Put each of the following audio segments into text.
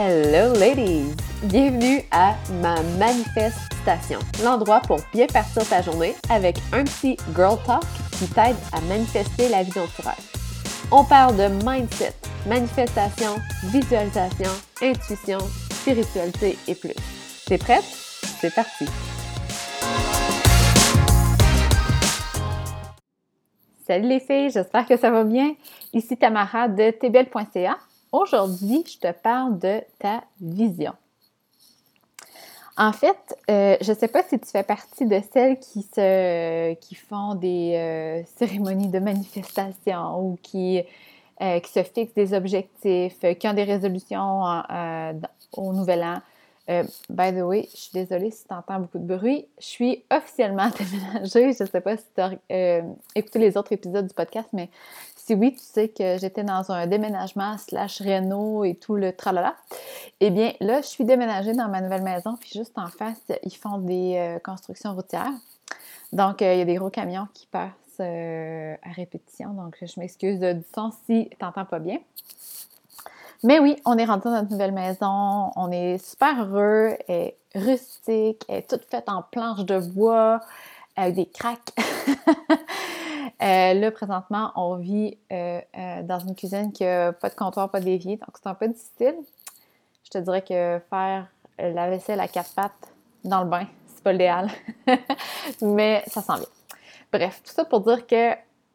Hello ladies! Bienvenue à ma manifestation, l'endroit pour bien partir ta journée avec un petit girl talk qui t'aide à manifester la vie dont. On parle de mindset, manifestation, visualisation, intuition, spiritualité et plus. T'es prête? C'est parti! Salut les filles, j'espère que ça va bien. Ici Tamara de tbl.ca. Aujourd'hui, je te parle de ta vision. En fait, euh, je ne sais pas si tu fais partie de celles qui, se, qui font des euh, cérémonies de manifestation ou qui, euh, qui se fixent des objectifs, qui ont des résolutions au nouvel an. by the way, je suis désolée si tu entends beaucoup de bruit. Je suis officiellement déménagée. Je ne sais pas si tu as écouté les autres épisodes du podcast, mais si oui, tu sais que j'étais dans un déménagement slash réno et tout le tralala, eh bien là, je suis déménagée dans ma nouvelle maison, puis juste en face, ils font des euh, constructions routières. Donc, euh, il y a des gros camions qui passent euh, à répétition, donc je m'excuse du son si tu n'entends pas bien. Mais oui, on est rentré dans notre nouvelle maison, on est super heureux, elle est rustique, elle est toute faite en planches de bois, avec des craques. Euh, là, présentement, on vit euh, euh, dans une cuisine qui n'a pas de comptoir, pas d'évier, donc c'est un peu difficile. Je te dirais que faire la vaisselle à quatre pattes dans le bain, c'est pas l'idéal, mais ça sent bien. Bref, tout ça pour dire que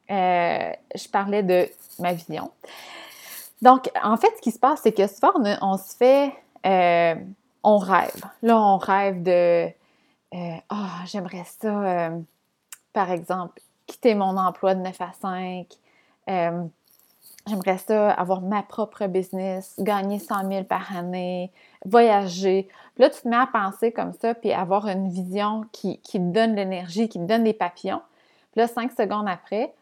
je parlais de ma vision. Donc, en fait, ce qui se passe, c'est que souvent, on, on se fait, on rêve. Là, on rêve de, ah, oh, j'aimerais ça, par exemple, quitter mon emploi de 9 à 5. Euh, j'aimerais ça avoir ma propre business, gagner 100 000 par année, voyager. Puis là, tu te mets à penser comme ça, puis avoir une vision qui, qui te donne l'énergie, qui te donne des papillons. Puis là, cinq secondes après,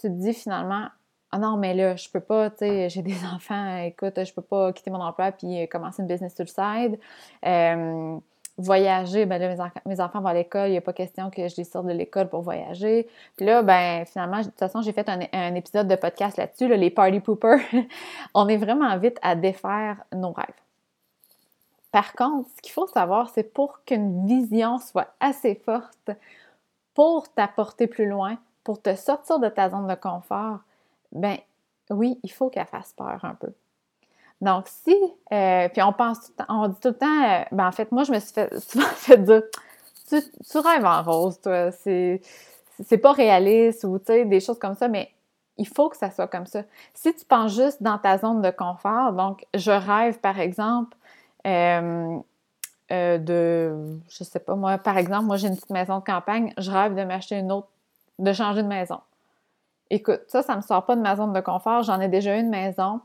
tu te dis finalement, ah non, mais là, je peux pas, tu sais, j'ai des enfants, écoute, je peux pas quitter mon emploi puis commencer une business sur le side. Euh, voyager, ben là, mes, enfants vont à l'école, il n'y a pas question que je les sorte de l'école pour voyager. Puis là, ben finalement, de toute façon, j'ai fait un, épisode de podcast là-dessus, les party poopers. On est vraiment vite à défaire nos rêves. Par contre, ce qu'il faut savoir, c'est pour qu'une vision soit assez forte pour t'apporter plus loin, pour te sortir de ta zone de confort, ben oui, il faut qu'elle fasse peur un peu. Donc, si, euh, puis on pense on dit tout le temps, euh, ben en fait, moi, je me suis fait, souvent fait dire, tu, rêves en rose, toi, c'est, pas réaliste ou, tu sais, des choses comme ça, mais il faut que ça soit comme ça. Si tu penses juste dans ta zone de confort, donc, je rêve, par exemple, euh, de, je sais pas, moi, par exemple, moi, j'ai une petite maison de campagne, je rêve de m'acheter une autre, de changer de maison. Écoute, ça, ça me sort pas de ma zone de confort, j'en ai déjà une maison,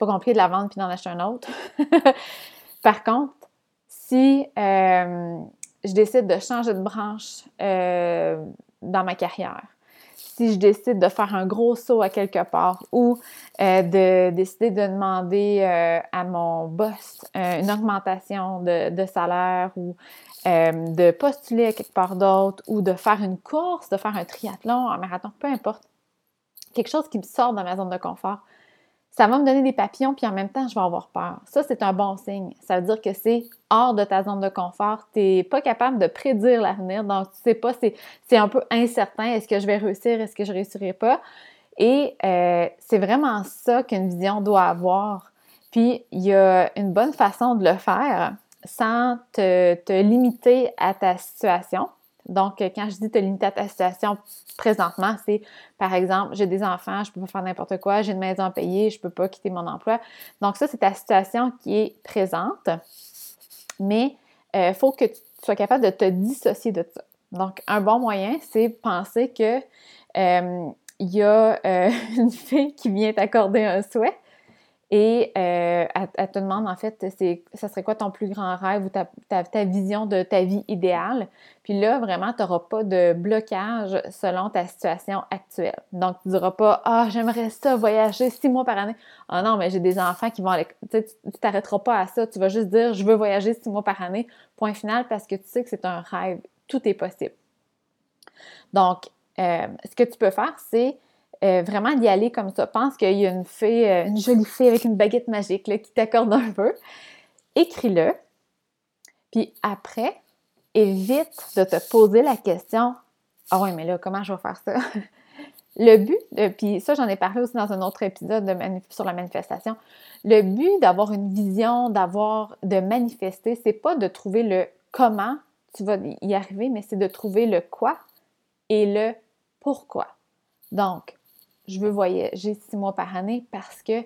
pas compliqué de la vendre puis d'en acheter un autre. Par contre, si euh, je décide de changer de branche euh, dans ma carrière, si je décide de faire un gros saut à quelque part ou euh, de décider de demander à mon boss une augmentation de, salaire ou de postuler à quelque part d'autre ou de faire une course, de faire un triathlon, un marathon, peu importe, quelque chose qui me sort de ma zone de confort, ça va me donner des papillons, puis en même temps, je vais avoir peur. Ça, c'est un bon signe. Ça veut dire que c'est hors de ta zone de confort. Tu n'es pas capable de prédire l'avenir, donc tu sais pas, c'est un peu incertain. Est-ce que je vais réussir? Est-ce que je réussirai pas? Et euh, c'est vraiment ça qu'une vision doit avoir. Puis, il y a une bonne façon de le faire sans te, te limiter à ta situation. Donc, quand je dis te limiter à ta situation présentement, c'est par exemple, j'ai des enfants, je peux pas faire n'importe quoi, j'ai une maison à payer, je peux pas quitter mon emploi. Donc, ça, c'est ta situation qui est présente, mais il euh, faut que tu sois capable de te dissocier de ça. Donc, un bon moyen, c'est penser que euh, il y a euh, une fille qui vient t'accorder un souhait et euh, elle, te demande en fait, c'est, ça serait quoi ton plus grand rêve ou ta, vision de ta vie idéale? Puis là, vraiment, tu n'auras pas de blocage selon ta situation actuelle. Donc, tu ne diras pas Ah, j'aimerais ça voyager six mois par année. Ah non, mais j'ai des enfants qui vont aller. Tu ne t'arrêteras pas à ça. Tu vas juste dire Je veux voyager six mois par année, point final, parce que tu sais que c'est un rêve. Tout est possible. Donc, euh, ce que tu peux faire, c'est euh, vraiment d'y aller comme ça. Pense qu'il y a une fille, euh, une jolie fille avec une baguette magique qui t'accorde un peu. Écris-le. Puis après, évite de te poser la question Ah oui, mais là, comment je vais faire ça? le but, puis ça, j'en ai parlé aussi dans un autre épisode de sur la manifestation. Le but d'avoir une vision, d'avoir, de manifester, c'est pas de trouver le comment tu vas y arriver, mais c'est de trouver le quoi et le pourquoi. Donc, je veux voyager six mois par année parce que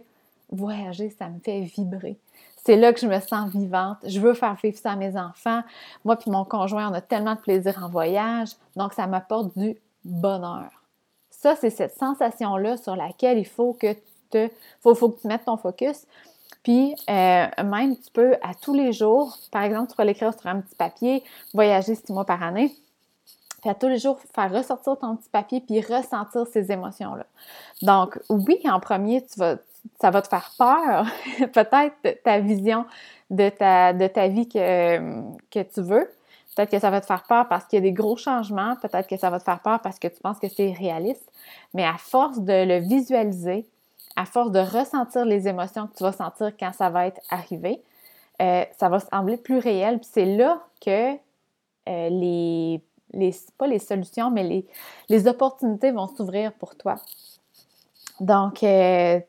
voyager, ça me fait vibrer. C'est là que je me sens vivante. Je veux faire vivre ça à mes enfants. Moi puis mon conjoint, on a tellement de plaisir en voyage. Donc, ça m'apporte du bonheur. Ça, c'est cette sensation-là sur laquelle il faut que tu te, faut, mettes ton focus. Puis, euh, même, tu peux, à tous les jours, par exemple, tu peux l'écrire sur un petit papier, voyager six mois par année. Puis tous les jours, faire ressortir ton petit papier puis ressentir ces émotions-là. Donc, oui, en premier, tu vas, ça va te faire peur, peut-être ta vision de ta, de ta vie que, que tu veux. Peut-être que ça va te faire peur parce qu'il y a des gros changements. Peut-être que ça va te faire peur parce que tu penses que c'est réaliste. Mais à force de le visualiser, à force de ressentir les émotions que tu vas sentir quand ça va être arrivé, euh, ça va sembler plus réel. Puis c'est là que euh, les les, pas les solutions, mais les, opportunités vont s'ouvrir pour toi. Donc, euh,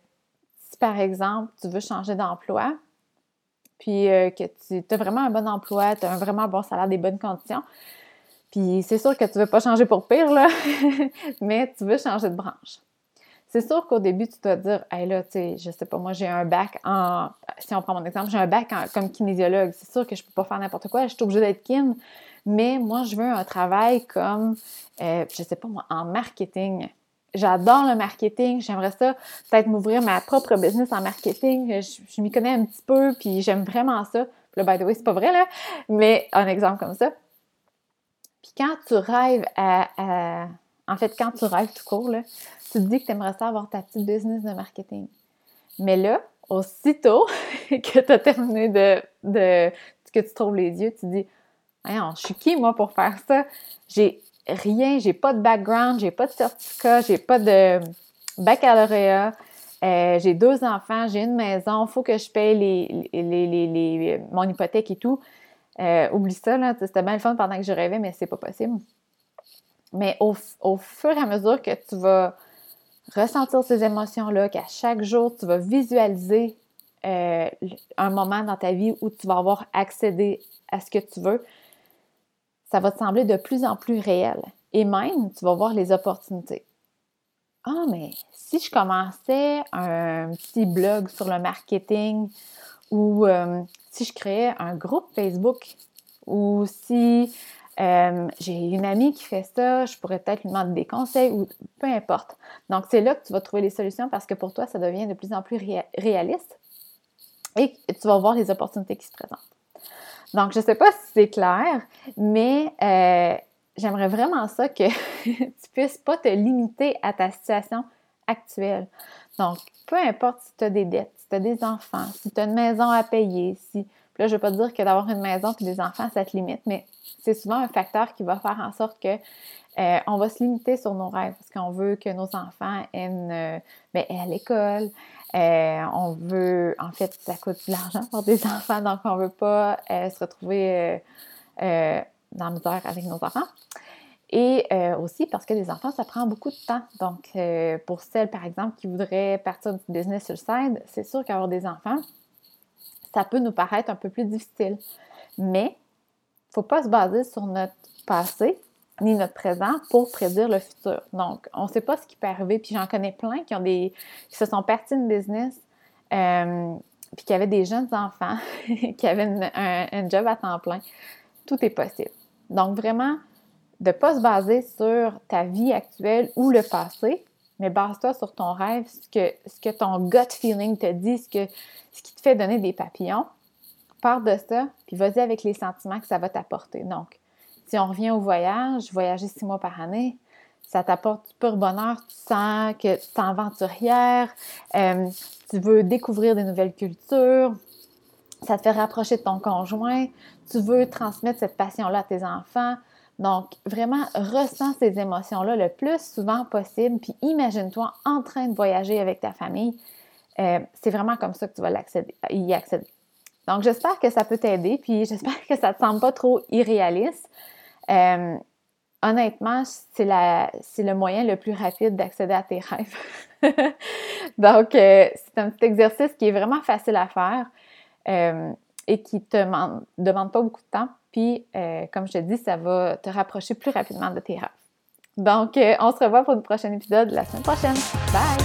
si par exemple, tu veux changer d'emploi, puis euh, que tu as vraiment un bon emploi, tu as un vraiment bon salaire, des bonnes conditions, puis c'est sûr que tu ne veux pas changer pour pire, là, mais tu veux changer de branche. C'est sûr qu'au début, tu dois dire, hey là, tu sais, je sais pas, moi j'ai un bac en, si on prend mon exemple, j'ai un bac comme kinésiologue. C'est sûr que je peux pas faire n'importe quoi, je suis obligée d'être kin, mais moi, je veux un travail comme, euh, je sais pas moi, en marketing. J'adore le marketing. J'aimerais ça peut-être m'ouvrir ma propre business en marketing. Je, m'y connais un petit peu, puis j'aime vraiment ça. Puis là, by the way, c'est pas vrai, là, mais un exemple comme ça. Puis quand tu rêves à, En fait, quand tu rêves tout court, là, tu te dis que tu aimerais ça avoir ta petite business de marketing. Mais là, aussitôt que tu as terminé de, de que tu trouves les yeux, tu te dis je suis qui, moi, pour faire ça? J'ai rien, j'ai pas de background, j'ai pas de certificat, j'ai pas de baccalauréat, euh, j'ai deux enfants, j'ai une maison, il faut que je paye mon hypothèque et tout. Euh, oublie ça, c'était bien le fun pendant que je rêvais, mais c'est pas possible. Mais au, fur et à mesure que tu vas ressentir ces émotions-là, qu'à chaque jour, tu vas visualiser euh, un moment dans ta vie où tu vas avoir accédé à ce que tu veux, ça va te sembler de plus en plus réel. Et même, tu vas voir les opportunités. Ah, mais si je commençais un petit blog sur le marketing ou euh, si je créais un groupe Facebook ou si euh, j'ai une amie qui fait ça, je pourrais peut-être lui demander des conseils ou peu importe. Donc, c'est là que tu vas trouver les solutions parce que pour toi, ça devient de plus en plus réaliste et tu vas voir les opportunités qui se présentent. Donc, je ne sais pas si c'est clair, mais euh, j'aimerais vraiment ça que tu puisses pas te limiter à ta situation actuelle. Donc, peu importe si tu as des dettes, si tu as des enfants, si tu as une maison à payer, si. Là, je ne veux pas dire que d'avoir une maison et des enfants, ça te limite, mais c'est souvent un facteur qui va faire en sorte que euh, on va se limiter sur nos rêves parce qu'on veut que nos enfants aient, ben, à l'école, euh, on veut, en fait, ça coûte de l'argent pour des enfants, donc on ne veut pas euh, se retrouver euh, dans la misère avec nos enfants. Et aussi parce que les enfants, ça prend beaucoup de temps. Donc, pour celles, par exemple, qui voudraient partir du business sur le side, c'est sûr qu'avoir des enfants, ça peut nous paraître un peu plus difficile. Mais, il ne faut pas se baser sur notre passé, ni notre présent pour prédire le futur. Donc, on ne sait pas ce qui peut arriver. Puis j'en connais plein qui ont des qui se sont partis de business, euh, puis qui avaient des jeunes enfants, qui avaient un, job à temps plein. Tout est possible. Donc, vraiment, de ne pas se baser sur ta vie actuelle ou le passé, mais base-toi sur ton rêve, ce que, ton gut feeling te dit, ce, que, ce qui te fait donner des papillons. Pars de ça, puis vas-y avec les sentiments que ça va t'apporter. Donc, si on revient au voyage, voyager six mois par année, ça t'apporte du pur bonheur. Tu sens que tu es aventurière, euh, tu veux découvrir des nouvelles cultures, ça te fait rapprocher de ton conjoint, tu veux transmettre cette passion-là à tes enfants. Donc, vraiment, ressens ces émotions-là le plus souvent possible, puis imagine-toi en train de voyager avec ta famille. Euh, c'est vraiment comme ça que tu vas y accéder. Donc, j'espère que ça peut t'aider, puis j'espère que ça ne te semble pas trop irréaliste. Euh, honnêtement, c'est le moyen le plus rapide d'accéder à tes rêves. Donc, euh, c'est un petit exercice qui est vraiment facile à faire et qui ne te demande pas beaucoup de temps. Puis, euh, comme je te dis, ça va te rapprocher plus rapidement de tes rêves. Donc, euh, on se revoit pour le prochain épisode la semaine prochaine. Bye!